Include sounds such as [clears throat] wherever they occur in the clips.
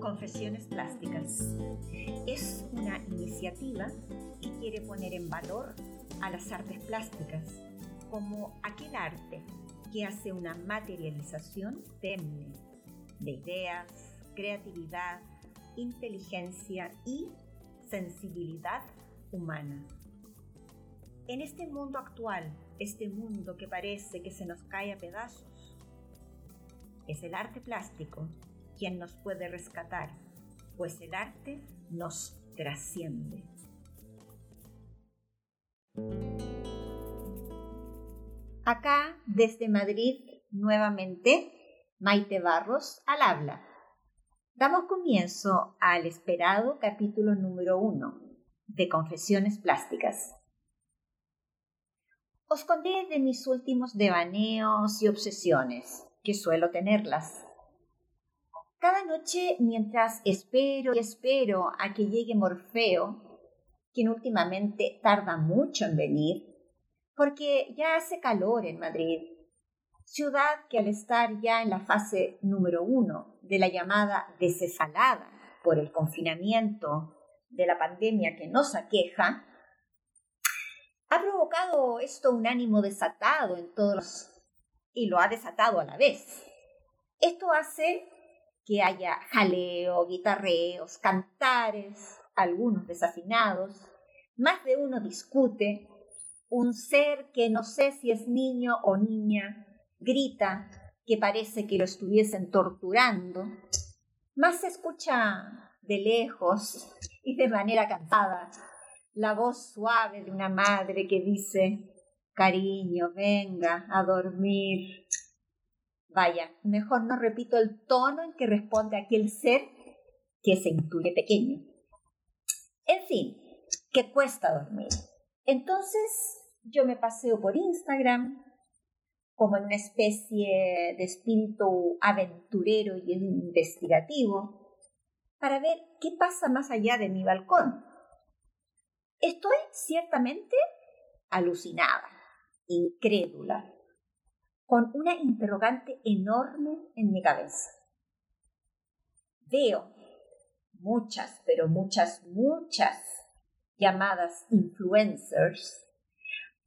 Confesiones Plásticas. Es una iniciativa que quiere poner en valor a las artes plásticas como aquel arte que hace una materialización temne de ideas, creatividad, inteligencia y sensibilidad humana. En este mundo actual, este mundo que parece que se nos cae a pedazos, es el arte plástico quien nos puede rescatar, pues el arte nos trasciende. Acá, desde Madrid, nuevamente, Maite Barros al habla. Damos comienzo al esperado capítulo número uno de Confesiones Plásticas. Os conté de mis últimos devaneos y obsesiones, que suelo tenerlas. Cada noche, mientras espero y espero a que llegue Morfeo, quien últimamente tarda mucho en venir, porque ya hace calor en Madrid, ciudad que al estar ya en la fase número uno de la llamada desescalada por el confinamiento de la pandemia que nos aqueja, ha provocado esto un ánimo desatado en todos los... y lo ha desatado a la vez. Esto hace que haya jaleo, guitarreos, cantares, algunos desafinados, más de uno discute, un ser que no sé si es niño o niña, grita que parece que lo estuviesen torturando, más se escucha de lejos y de manera cantada la voz suave de una madre que dice, cariño, venga a dormir. Vaya, mejor no repito el tono en que responde aquel ser que se intuye pequeño. En fin, que cuesta dormir. Entonces yo me paseo por Instagram como en una especie de espíritu aventurero y investigativo para ver qué pasa más allá de mi balcón. Estoy ciertamente alucinada, incrédula, con una interrogante enorme en mi cabeza. Veo muchas, pero muchas, muchas llamadas influencers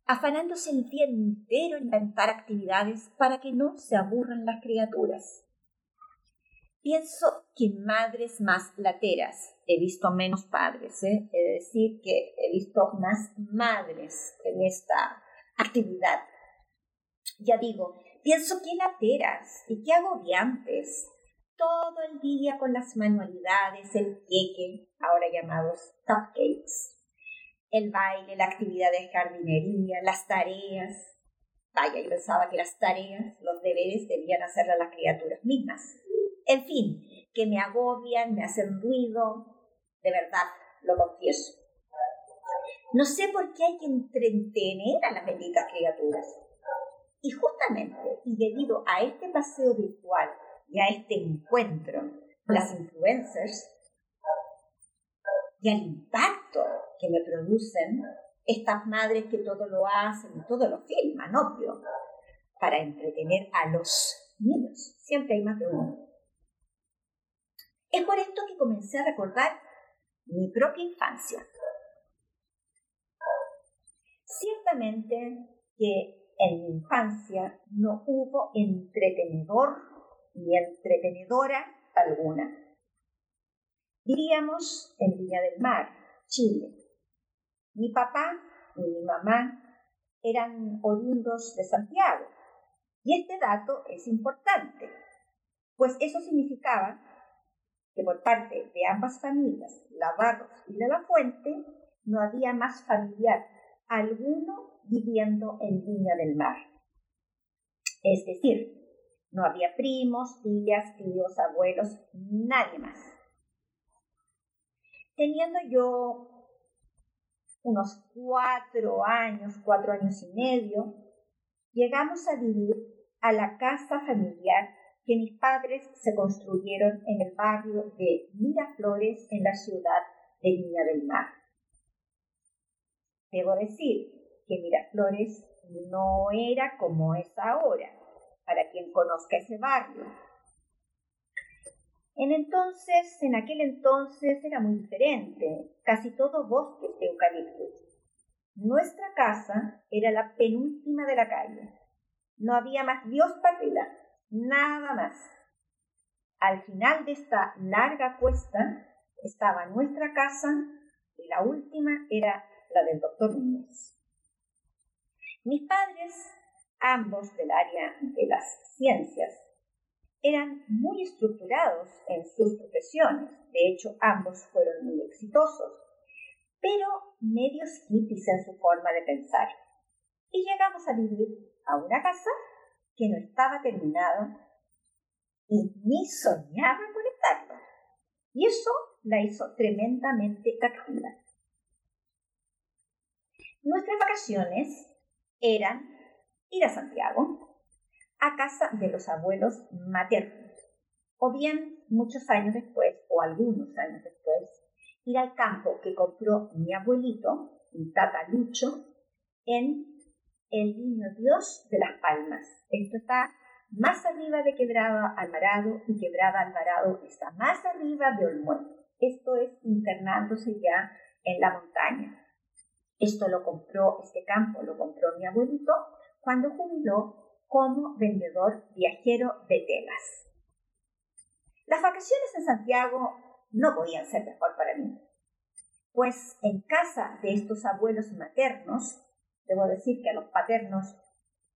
afanándose el día entero en inventar actividades para que no se aburran las criaturas. Pienso que madres más lateras, he visto menos padres, ¿eh? es decir, que he visto más madres en esta actividad. Ya digo, pienso que lateras y qué agobiantes, todo el día con las manualidades, el queque, ahora llamados cupcakes, el baile, la actividad de jardinería, las tareas. Vaya, yo pensaba que las tareas, los deberes debían hacerlas las criaturas mismas. En fin, que me agobian, me hacen ruido, de verdad, lo confieso. No sé por qué hay que entretener a las benditas criaturas. Y justamente, y debido a este paseo virtual y a este encuentro las influencers, y al impacto que me producen estas madres que todo lo hacen y todo lo filman, obvio, para entretener a los niños. Siempre hay más de uno. Es por esto que comencé a recordar mi propia infancia. Ciertamente que en mi infancia no hubo entretenedor ni entretenedora alguna. Diríamos en Viña del Mar, Chile. Mi papá y mi mamá eran oriundos de Santiago. Y este dato es importante, pues eso significaba que por parte de ambas familias, la Barros y de la Fuente, no había más familiar alguno viviendo en Viña del Mar. Es decir, no había primos, tías, tíos, abuelos, nadie más. Teniendo yo unos cuatro años, cuatro años y medio, llegamos a vivir a la casa familiar que mis padres se construyeron en el barrio de Miraflores en la ciudad de Viña del Mar. Debo decir que Miraflores no era como es ahora, para quien conozca ese barrio. En entonces, en aquel entonces era muy diferente, casi todo bosques de eucaliptus. Nuestra casa era la penúltima de la calle. No había más Dios patria, nada más. Al final de esta larga cuesta estaba nuestra casa y la última era del doctor Núñez. Mis padres, ambos del área de las ciencias, eran muy estructurados en sus profesiones, de hecho ambos fueron muy exitosos, pero medios hippies en su forma de pensar. Y llegamos a vivir a una casa que no estaba terminada y ni soñaba con estarlo. Y eso la hizo tremendamente activa. Nuestras vacaciones eran ir a Santiago, a casa de los abuelos maternos, o bien muchos años después, o algunos años después, ir al campo que compró mi abuelito, mi tata Lucho, en el Niño Dios de las Palmas. Esto está más arriba de Quebrada Alvarado y Quebrada Alvarado está más arriba de Olmué. Esto es internándose ya en la montaña. Esto lo compró, este campo lo compró mi abuelito cuando jubiló como vendedor viajero de telas. Las vacaciones en Santiago no podían ser mejor para mí, pues en casa de estos abuelos maternos, debo decir que a los paternos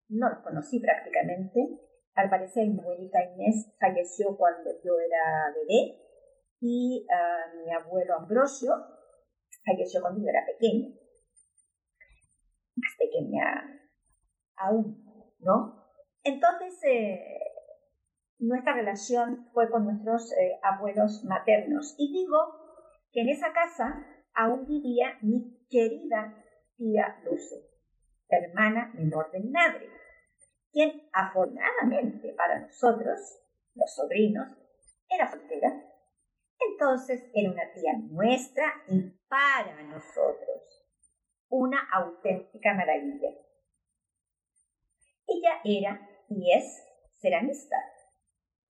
no los conocí prácticamente, al parecer mi abuelita Inés falleció cuando yo era bebé y ah, mi abuelo Ambrosio falleció cuando yo era pequeña. Más pequeña aún, ¿no? Entonces, eh, nuestra relación fue con nuestros eh, abuelos maternos. Y digo que en esa casa aún vivía mi querida tía Luce, hermana menor de mi madre quien afortunadamente para nosotros, los sobrinos, era soltera. Entonces era una tía nuestra y para nosotros una auténtica maravilla. Ella era y es ceramista,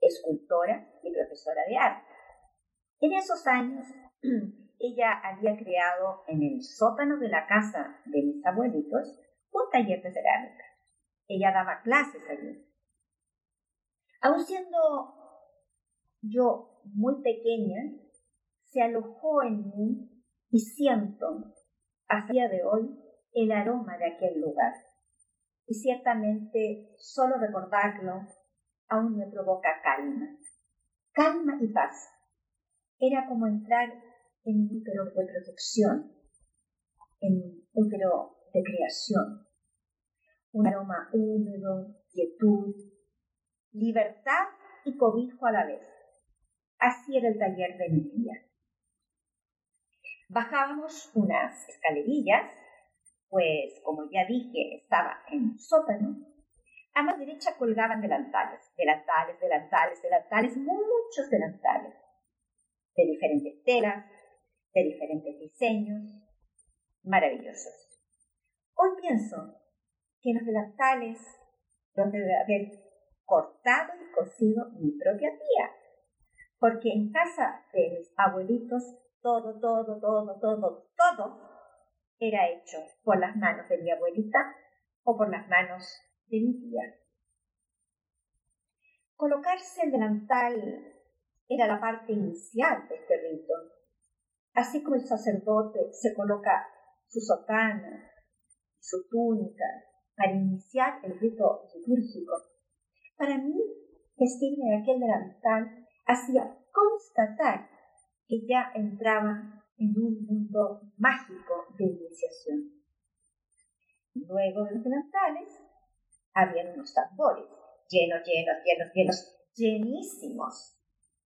escultora y profesora de arte. En esos años, [clears throat] ella había creado en el sótano de la casa de mis abuelitos un taller de cerámica. Ella daba clases allí. Aun siendo yo muy pequeña, se alojó en mí y siento, a día de hoy, el aroma de aquel lugar. Y ciertamente solo recordarlo aún me provoca calma. Calma y paz. Era como entrar en un útero de protección, en un útero de creación, un aroma húmedo, quietud, libertad y cobijo a la vez. Así era el taller de mi tía. Bajábamos unas escalerillas, pues como ya dije, estaba en un sótano. A mano derecha colgaban delantales, delantales, delantales, delantales, muchos delantales, de diferentes telas, de diferentes diseños, maravillosos. Hoy pienso que los delantales los debe haber cortado y cosido mi propia tía. Porque en casa de mis abuelitos todo, todo, todo, todo, todo era hecho por las manos de mi abuelita o por las manos de mi tía. Colocarse el delantal era la parte inicial de este rito, así como el sacerdote se coloca su sotana, su túnica, para iniciar el rito litúrgico. Para mí, vestirme aquel delantal hacía constatar ya entraba en un mundo mágico de iniciación. Luego de los delantales, había unos tambores, llenos, llenos, llenos, llenos, llenísimos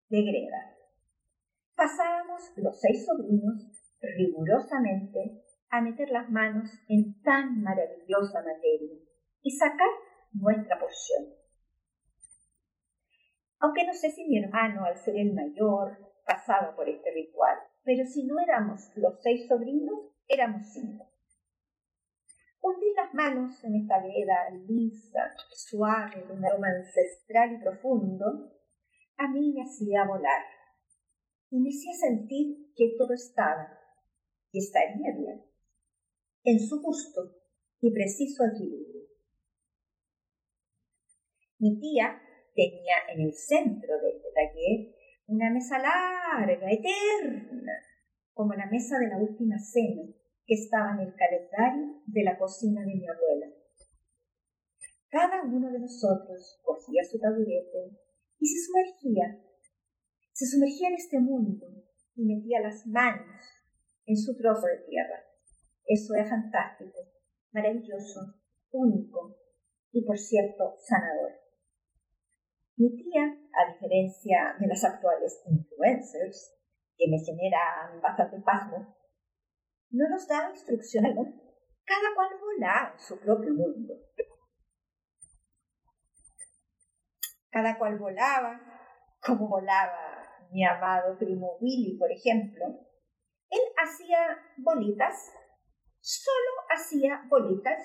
de greda. Pasábamos los seis sobrinos rigurosamente a meter las manos en tan maravillosa materia y sacar nuestra porción. Aunque no sé si mi hermano, al ser el mayor, pasaba por este ritual, pero si no éramos los seis sobrinos, éramos cinco. Hundí las manos en esta veda lisa, suave, de un aroma ancestral y profundo, a mí me hacía volar y me hacía sentir que todo estaba y estaría bien, en su justo y preciso equilibrio. Mi tía tenía en el centro de este taller una mesa larga, eterna, como la mesa de la última cena que estaba en el calendario de la cocina de mi abuela. Cada uno de nosotros cogía su taburete y se sumergía, se sumergía en este mundo y metía las manos en su trozo de tierra. Eso era fantástico, maravilloso, único y, por cierto, sanador. Mi tía, a diferencia de las actuales influencers, que me generan bastante pasmo, no nos daba instrucciones, cada cual volaba en su propio mundo. Cada cual volaba, como volaba mi amado primo Willy, por ejemplo. Él hacía bolitas, solo hacía bolitas,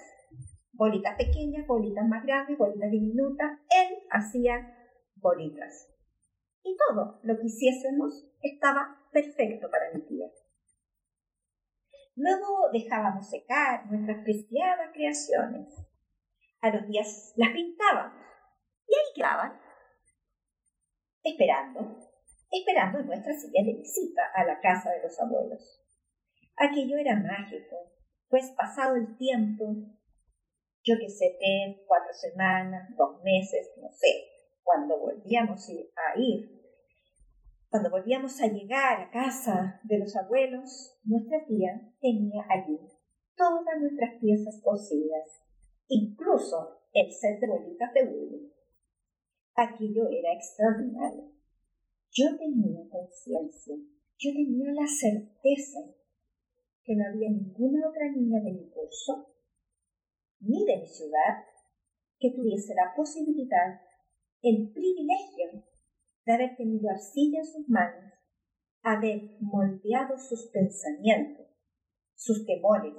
bolitas pequeñas, bolitas más grandes, bolitas diminutas. Él hacía bolitas. Y todo lo que hiciésemos estaba perfecto para mi tía. Luego dejábamos secar nuestras preciadas creaciones. A los días las pintábamos y ahí quedaban, esperando, esperando nuestra de visita a la casa de los abuelos. Aquello era mágico, pues pasado el tiempo, yo que sé, tres, cuatro semanas, dos meses, no sé, cuando volvíamos a ir, cuando volvíamos a llegar a casa de los abuelos, nuestra tía tenía allí todas nuestras piezas cosidas, incluso el set de bolitas de. Aquello era extraordinario. Yo tenía conciencia, yo tenía la certeza que no había ninguna otra niña de mi curso, ni de mi ciudad, que tuviese la posibilidad el privilegio de haber tenido arcilla en sus manos, haber moldeado sus pensamientos, sus temores,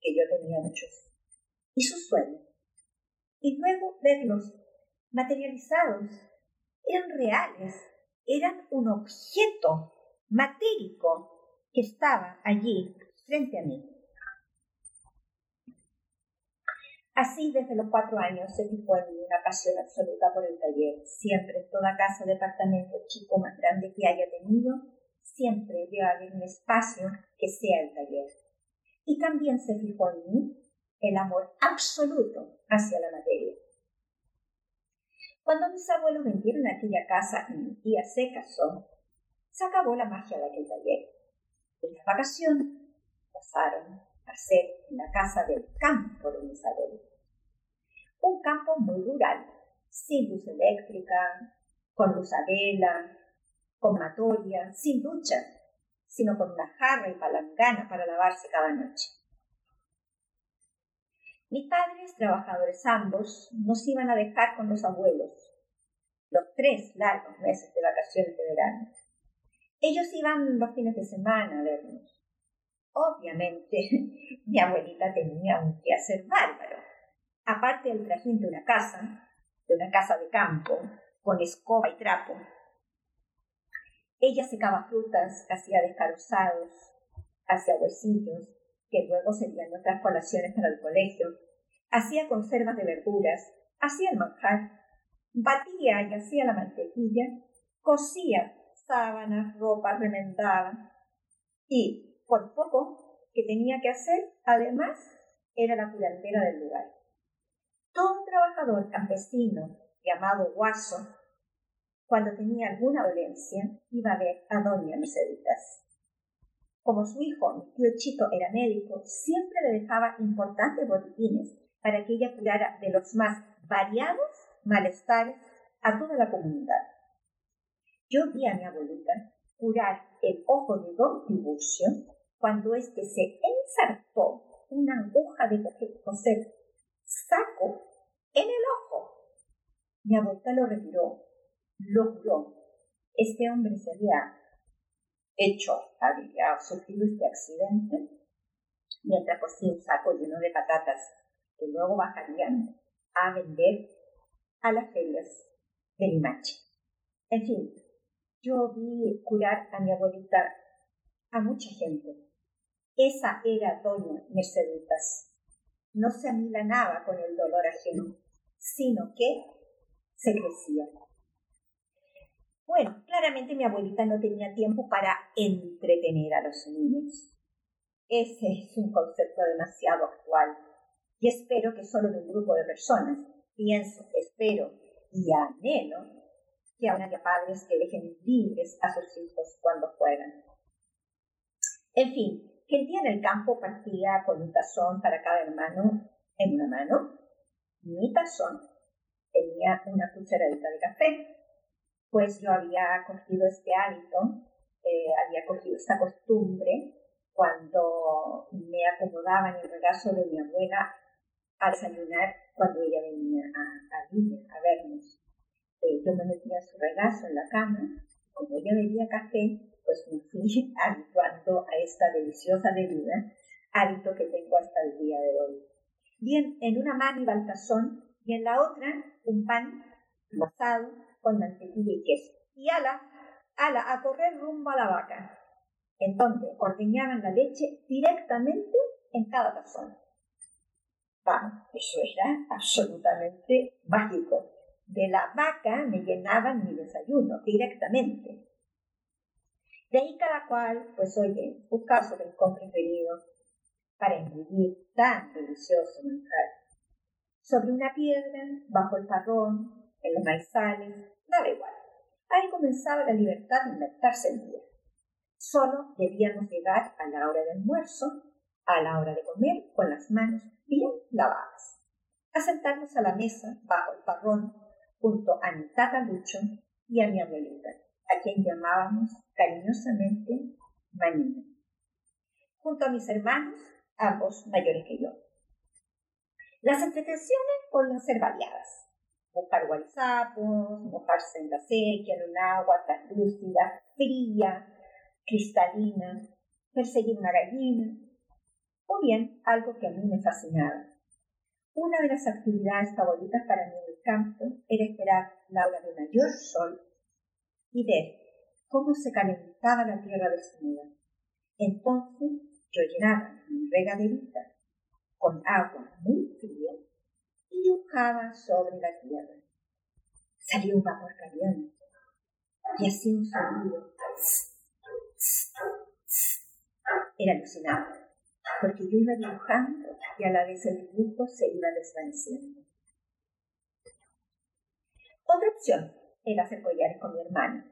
que yo tenía muchos, y sus sueños, y luego verlos materializados, eran reales, eran un objeto matérico que estaba allí frente a mí. Así, desde los cuatro años se fijó en mí una pasión absoluta por el taller. Siempre, en toda casa departamento chico más grande que haya tenido, siempre debe haber un espacio que sea el taller. Y también se fijó en mí el amor absoluto hacia la materia. Cuando mis abuelos vendieron aquella casa y mi tía se casó, se acabó la magia de aquel taller. En la vacación pasaron a ser la casa del campo de mis abuelos un campo muy rural, sin luz eléctrica, con luz vela, con matoria, sin ducha, sino con una jarra y palangana para lavarse cada noche. Mis padres, trabajadores ambos, nos iban a dejar con los abuelos los tres largos meses de vacaciones de verano. Ellos iban los fines de semana a vernos. Obviamente, [laughs] mi abuelita tenía un quehacer bárbaro. Aparte del trajín de una casa, de una casa de campo, con escoba y trapo. Ella secaba frutas, hacía descarozados, hacía huesillos, que luego serían nuestras colaciones para el colegio, hacía conservas de verduras, hacía el manjar, batía y hacía la mantequilla, cosía sábanas, ropa remendaba, y, por poco que tenía que hacer, además, era la curandera del lugar todo trabajador campesino llamado Guaso, cuando tenía alguna dolencia, iba a ver a doña Merceditas. Como su hijo, mi tío Chito, era médico, siempre le dejaba importantes boletines para que ella curara de los más variados malestares a toda la comunidad. Yo vi a mi abuelita curar el ojo de don Tiburcio cuando éste se ensartó una aguja de coser saco en el ojo. Mi abuela lo retiró, lo curó. Este hombre se había hecho, había sufrido este accidente mientras cosía un saco lleno de patatas que luego bajarían a vender a las ferias de Limache. En fin, yo vi curar a mi abuelita a mucha gente. Esa era doña Merceditas. No se amilanaba con el dolor ajeno, sino que se crecía. Bueno, claramente mi abuelita no tenía tiempo para entretener a los niños. Ese es un concepto demasiado actual y espero que solo de un grupo de personas. Pienso, espero y anhelo que haya padres que dejen libres a sus hijos cuando juegan. En fin, que el día en el campo partía con un tazón para cada hermano en una mano. Mi tazón tenía una cucharadita de café, pues yo había cogido este hábito, eh, había cogido esta costumbre cuando me acomodaba en el regazo de mi abuela a desayunar cuando ella venía a, a, a vernos. Eh, yo me metía en su regazo en la cama, cuando ella bebía café, pues me fui [laughs] habituando a esta deliciosa bebida, hábito que tengo hasta el día de hoy. Bien, en una mano iba el tazón y en la otra un pan amasado con mantequilla y queso. Y ala, ala, a correr rumbo a la vaca en donde ordeñaban la leche directamente en cada tazón. Vamos, eso era absolutamente mágico. De la vaca me llenaban mi desayuno directamente. De ahí cada cual, pues oye, buscaba su rincón preferido para engullir tan delicioso manjar. Sobre una piedra, bajo el parrón, en los maizales, daba igual. Ahí comenzaba la libertad de inventarse el día. Solo debíamos llegar a la hora del almuerzo, a la hora de comer, con las manos bien lavadas. A sentarnos a la mesa bajo el parrón, junto a mi tata Lucho y a mi abuelita, a quien llamábamos cariñosamente Manina. Junto a mis hermanos, ambos mayores que yo. Las entretenciones podían ser variadas. Buscar guarizapos, mojarse en la sequía, en un agua translúcida, fría, cristalina, perseguir una gallina, o bien algo que a mí me fascinaba. Una de las actividades favoritas para mí en el campo era esperar la hora de mayor sol y ver cómo se calentaba la tierra desnuda. Entonces yo llenaba mi regaderita con agua muy fría y dibujaba sobre la tierra. Salió un vapor caliente y hacía un sonido era alucinante, porque yo iba dibujando y a la vez el dibujo se iba desvaneciendo. Otra opción era hacer collares con mi hermana.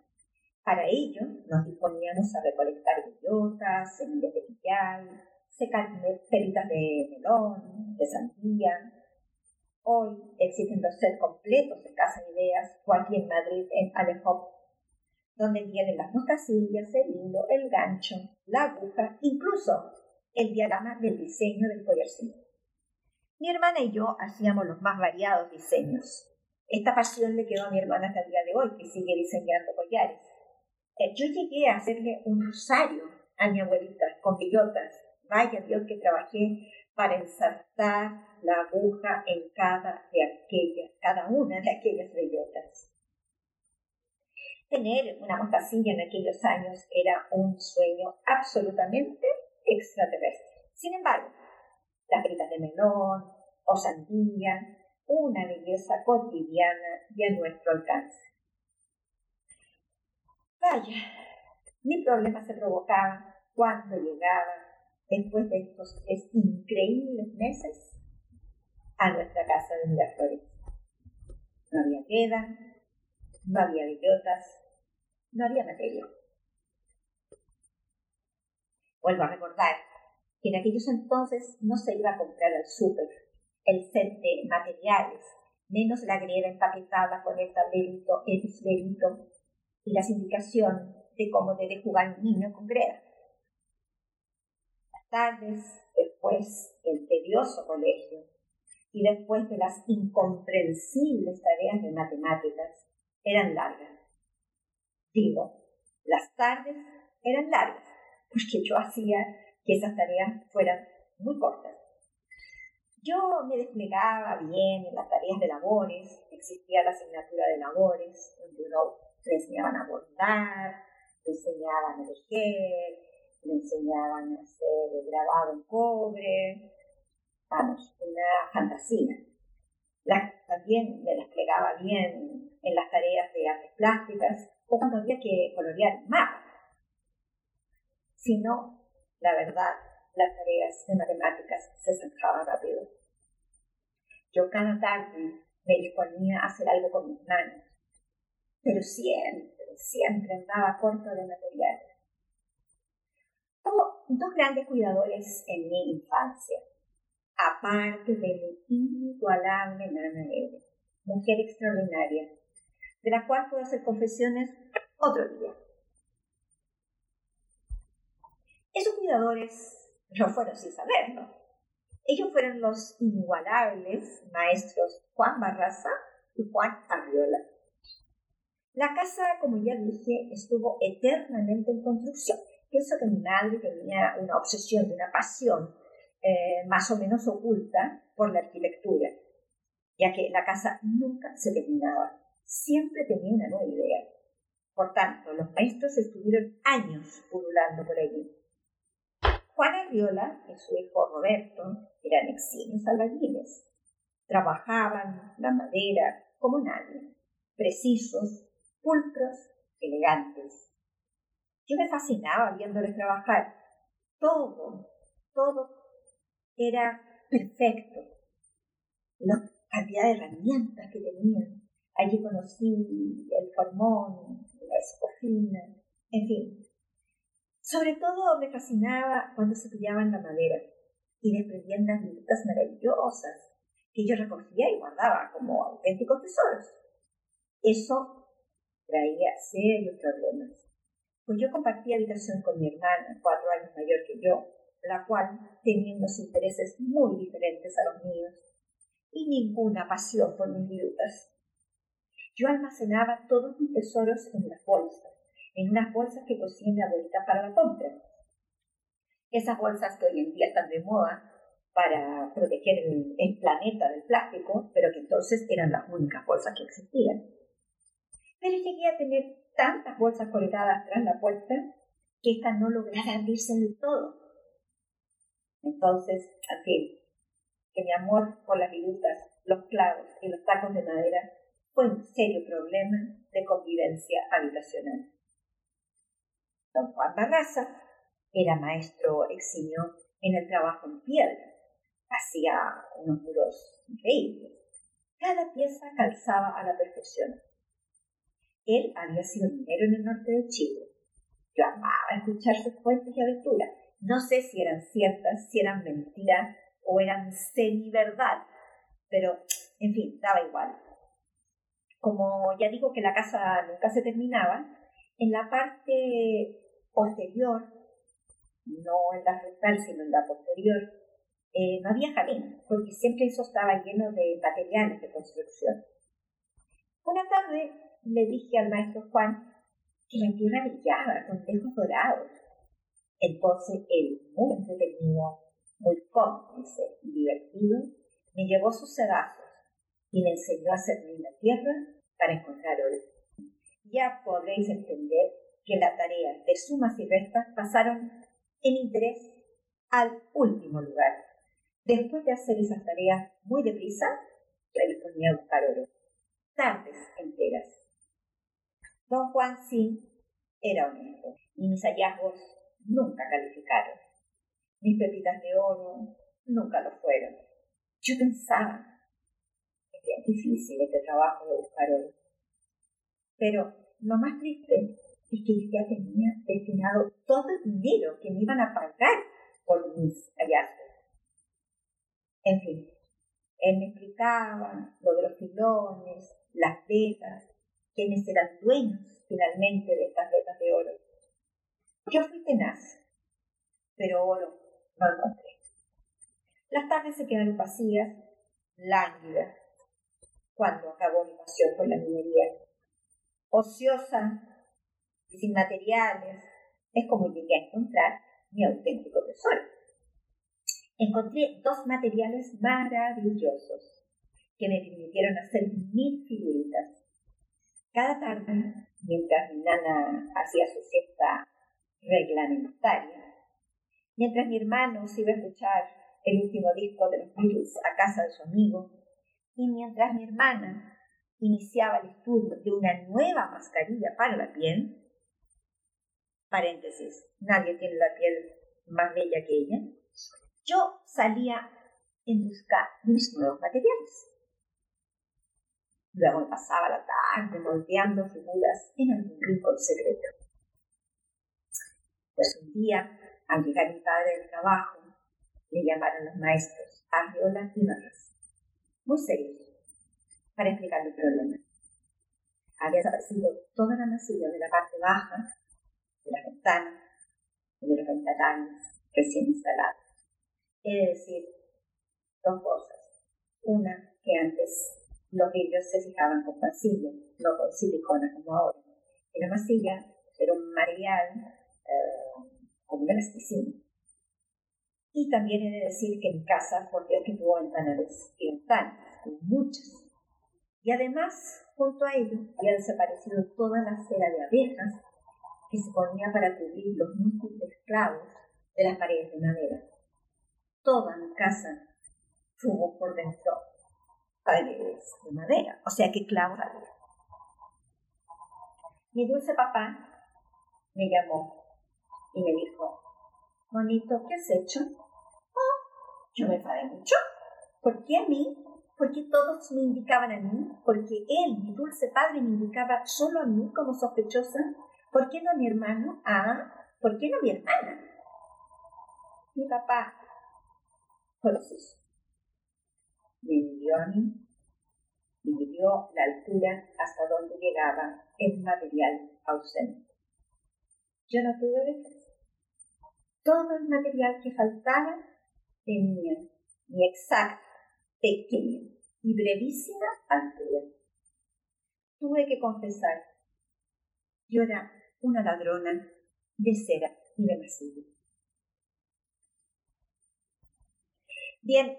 Para ello nos disponíamos a recolectar bellotas, semillas de pillay, secar peritas de melón, de sandía. Hoy existen los sets completos de Casa Ideas o aquí en Madrid en Alejop donde vienen las moscasillas, el hilo, el gancho, la aguja, incluso el diagrama del diseño del collarcito. Mi hermana y yo hacíamos los más variados diseños. Esta pasión le quedó a mi hermana hasta el día de hoy, que sigue diseñando collares. Eh, yo llegué a hacerle un rosario a mi abuelita con bellotas. Vaya Dios que trabajé para ensartar la aguja en cada de aquellas, cada una de aquellas bellotas. Tener una mostacilla en aquellos años era un sueño absolutamente extraterrestre. Sin embargo, las fritas de melón o sandía, una belleza cotidiana y a nuestro alcance. Vaya, mi problema se provocaba cuando llegaba, después de estos tres increíbles meses, a nuestra casa de Miraflores. No había queda, no había bellotas, no había materia. Vuelvo a recordar que en aquellos entonces no se iba a comprar al súper el set de materiales, menos la grieta empaquetada con el tablerito, el tablerito y las indicaciones de cómo debe jugar un niño con greda. Las tardes, después del tedioso colegio y después de las incomprensibles tareas de matemáticas, eran largas. Digo, las tardes eran largas, porque yo hacía que esas tareas fueran muy cortas. Yo me desplegaba bien en las tareas de labores, existía la asignatura de labores, donde uno Le enseñaban a bordar, le enseñaban a tejer, le enseñaban a hacer grabado en cobre. Vamos, una fantasía. también me las plegaba bien en las tareas de artes plásticas o cuando había que colorear mapas. Si no, la verdad, las tareas de matemáticas se zanjaban rápido. Yo cada tarde me disponía a hacer algo con mis manos, pero siempre, siempre andaba corto de material. Tuvo dos grandes cuidadores en mi infancia, aparte de mi inigualable nana Eve, mujer extraordinaria, de la cual puedo hacer confesiones otro día. Esos cuidadores no fueron sin saberlo. Ellos fueron los inigualables maestros Juan Barraza y Juan Arriola. La casa, como ya dije, estuvo eternamente en construcción. Pienso que mi madre tenía una obsesión, una pasión eh, más o menos oculta por la arquitectura, ya que la casa nunca se terminaba, siempre tenía una nueva idea. Por tanto, los maestros estuvieron años pululando por allí. Juan Arriola y su hijo Roberto eran eximios albañiles. Trabajaban la madera como nadie, precisos, pulcros, elegantes. Yo me fascinaba viéndoles trabajar. Todo, todo era perfecto. La cantidad de herramientas que tenían. Allí conocí el formón, la escofina, en fin, sobre todo me fascinaba cuando se pillaban la madera y desprendían las virutas maravillosas que yo recogía y guardaba como auténticos tesoros. Eso traía serios problemas, pues yo compartía habitación con mi hermana, cuatro años mayor que yo, la cual tenía unos intereses muy diferentes a los míos y ninguna pasión por mis virutas. Yo almacenaba todos mis tesoros en las bolsas en unas bolsas que cosía mi abuelita para la compra. Esas bolsas que hoy en día están de moda para proteger el, planeta del plástico, pero que entonces eran las únicas bolsas que existían. Pero llegué a tener tantas bolsas colgadas tras la puerta que ésta no lograra abrirse del todo. Entonces, así, que mi amor por las virutas, los clavos y los tacos de madera fue un serio problema de convivencia habitacional. Juan Barraza era maestro eximio en el trabajo en piedra. Hacía unos muros increíbles. Cada pieza calzaba a la perfección. Él había sido minero en el norte de Chile. Yo amaba escuchar sus cuentos y aventuras. No sé si eran ciertas, si eran mentiras o eran semi-verdad, pero, en fin, daba igual. Como ya digo que la casa nunca se terminaba, en la parte posterior, no en la frontal, sino en la posterior, eh, no había jardín, porque siempre eso estaba lleno de materiales de construcción. Una tarde le dije al maestro Juan que la tierra brillaba con tejos dorados. Entonces él, muy entretenido, muy cómplice y divertido, me llevó sus sedazos y me enseñó a hacer la tierra para encontrar oro. Ya podréis entender que la tarea de sumas y restas pasaron en interés al último lugar. Después de hacer esas tareas muy deprisa, me ponía a buscar oro. Tardes enteras. Don Juan sí era honesto y mis hallazgos nunca calificaron. Mis pepitas de oro nunca lo fueron. Yo pensaba, es bien difícil este trabajo de buscar oro. Pero lo más triste y que ya tenía destinado todo el dinero que me iban a pagar por mis hallazgos. En fin, él me explicaba lo de los filones, las vetas, quienes eran dueños finalmente de estas vetas de oro. Yo fui tenaz, pero oro no encontré. Las tardes se quedaron vacías, lánguidas, cuando acabó mi pasión por la minería. Ociosa sin materiales, es como llegué a encontrar mi auténtico tesoro. Encontré dos materiales maravillosos que me permitieron hacer mil figuritas. Cada tarde mientras mi nana hacía su siesta reglamentaria, mientras mi hermano se iba a escuchar el último disco de los Beatles a casa de su amigo, y mientras mi hermana iniciaba el estudio de una nueva mascarilla para la piel, paréntesis, nadie tiene la piel más bella que ella, yo salía en busca de mis nuevos materiales. Luego pasaba la tarde moldeando figuras en algún rincón secreto. Pues un día, al llegar mi padre del trabajo, le llamaron los maestros Arriola y Vargas, muy serios, para explicar el problema. Había desaparecido toda la masilla de la parte baja de la ventana de los ventanales recién instalados. Es decir, dos cosas. Una, que antes los vidrios se fijaban con masilla, no con silicona como ahora. La masilla era un material eh, como un elasticina. Y también he de decir que en casa, por Dios que tuvo ventanales y ventanas, muchas. Y además, junto a ello, había desaparecido toda la cera de abejas que se ponía para cubrir los músculos clavos de las paredes de madera. Toda mi casa tuvo por dentro paredes de madera, o sea que clavos había. Mi dulce papá me llamó y me dijo, Monito, ¿qué has hecho? Oh, yo me enfadé mucho. ¿Por qué a mí? Porque todos me indicaban a mí, porque él, mi dulce padre, me indicaba solo a mí como sospechosa. ¿Por qué no mi hermano? Ah, ¿por qué no mi hermana? Mi papá eso. Me midió a mí y midió la altura hasta donde llegaba el material ausente. Yo no tuve defensa. Todo el material que faltaba tenía mi exacta, pequeña y brevísima altura. Tuve que confesar, yo era una ladrona de cera y de masilla. Bien,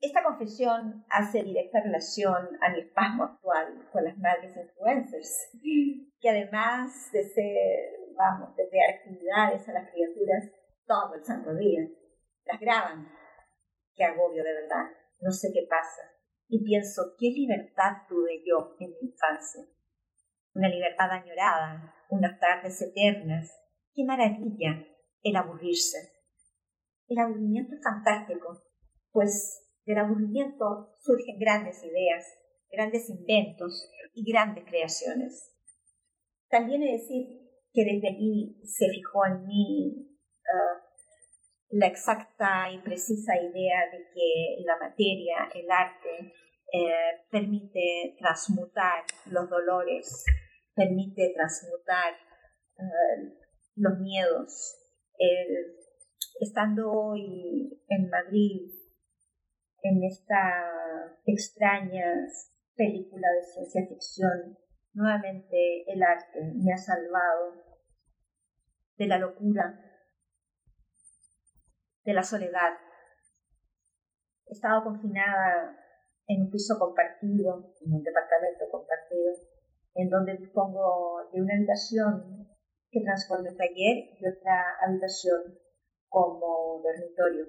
esta confesión hace directa relación a mi espasmo actual con las madres influencers, que además de ser, vamos, de crear actividades a las criaturas todo el santo día, las graban. Qué agobio de verdad, no sé qué pasa. Y pienso, qué libertad tuve yo en mi infancia. Una libertad añorada, unas tardes eternas. Qué maravilla el aburrirse. El aburrimiento es fantástico, pues del aburrimiento surgen grandes ideas, grandes inventos y grandes creaciones. También he de decir que desde allí se fijó en mí ah, la exacta y precisa idea de que la materia, el arte, eh, permite transmutar los dolores, permite transmutar ah, los miedos. estando hoy en Madrid, en esta extraña película de ciencia ficción, nuevamente el arte me ha salvado de la locura, de la soledad. He estado confinada en un piso compartido, en un departamento compartido, en donde dispongo de una habitación que transformé taller y otra habitación como dormitorio.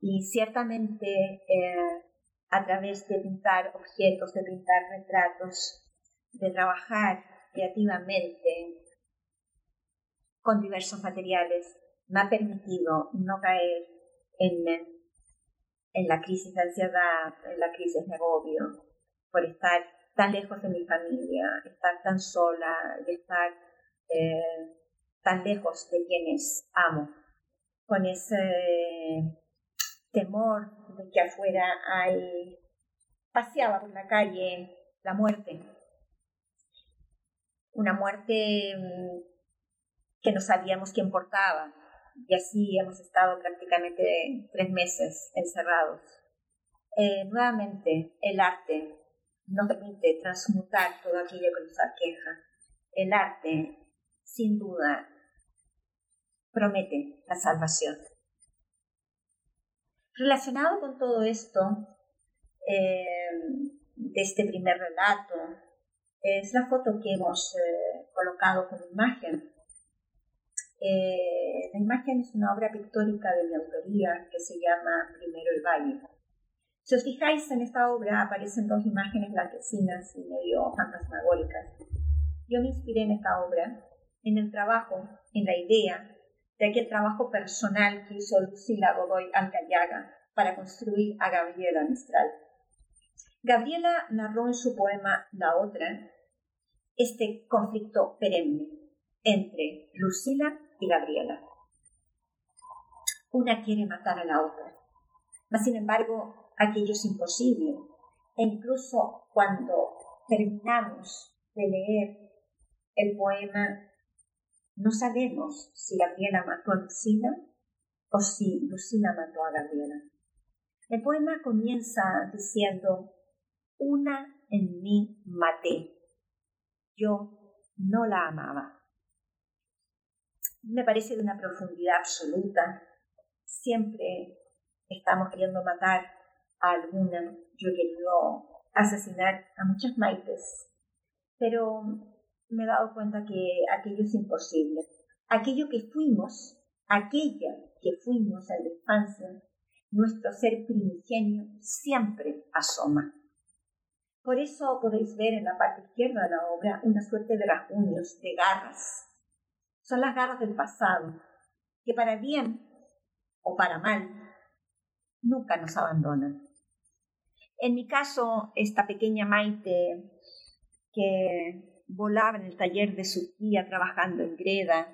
Y ciertamente eh, a través de pintar objetos, de pintar retratos, de trabajar creativamente con diversos materiales, me ha permitido no caer en, en la crisis de ansiedad, en la crisis de agobio, por estar tan lejos de mi familia, estar tan sola, de estar eh, tan lejos de quienes amo, con ese temor de que afuera hay, paseaba por la calle la muerte. Una muerte mm, que no sabíamos quién portaba. Y así hemos estado prácticamente tres meses encerrados. Eh, nuevamente, el arte nos permite transmutar todo aquello que nos aqueja. El arte, sin duda, promete la salvación. Relacionado con todo esto, eh, de este primer relato, es la foto que hemos eh, colocado como imagen. Eh, la imagen es una obra pictórica de mi autoría que se llama Primero el Valle. Si os fijáis en esta obra aparecen dos imágenes blanquecinas y medio fantasmagóricas. Yo me inspiré en esta obra, en el trabajo, en la idea de aquel trabajo personal que hizo Lucila Godoy Alcayaga para construir a Gabriela Mistral. Gabriela narró en su poema La Otra este conflicto perenne entre Lucila y Gabriela. Una quiere matar a la otra, mas sin embargo aquello es imposible. E incluso cuando terminamos de leer el poema, no sabemos si Gabriela mató a Lucila o si Lucila mató a Gabriela. El poema comienza diciendo, una en mí maté, yo no la amaba. Me parece de una profundidad absoluta. Siempre estamos queriendo matar a alguna. Yo he querido asesinar a muchas maites, pero me he dado cuenta que aquello es imposible. Aquello que fuimos, aquella que fuimos en la infancia, nuestro ser primigenio siempre asoma. Por eso podéis ver en la parte izquierda de la obra una suerte de rasguños, de garras. Son las garras del pasado, que para bien o para mal nunca nos abandonan. En mi caso, esta pequeña Maite que volaba en el taller de su tía trabajando en greda,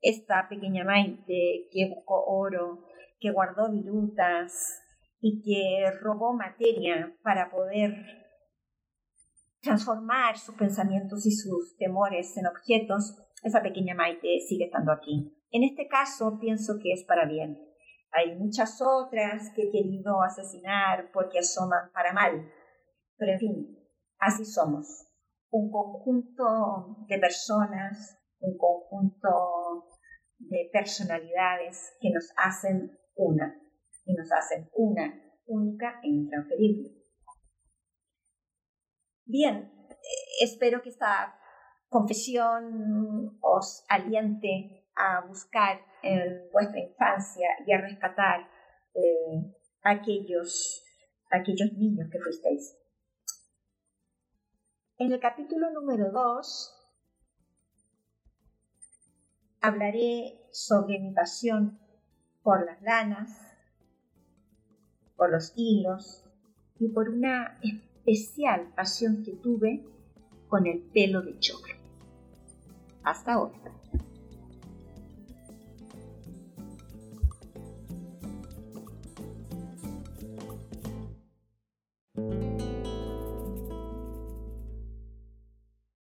esta pequeña Maite que buscó oro, que guardó virutas y que robó materia para poder transformar sus pensamientos y sus temores en objetos, esa pequeña Maite sigue estando aquí. En este caso pienso que es para bien. Hay muchas otras que he querido asesinar porque asoman para mal. Pero en fin, así somos. Un conjunto de personas, un conjunto de personalidades que nos hacen una y nos hacen una única e intransferible. Bien, espero que esta confesión os aliente a buscar en vuestra infancia y a rescatar eh, aquellos, aquellos niños que fuisteis. En el capítulo número 2 hablaré sobre mi pasión por las lanas, por los hilos y por una especial pasión que tuve con el pelo de choclo. Hasta ahora.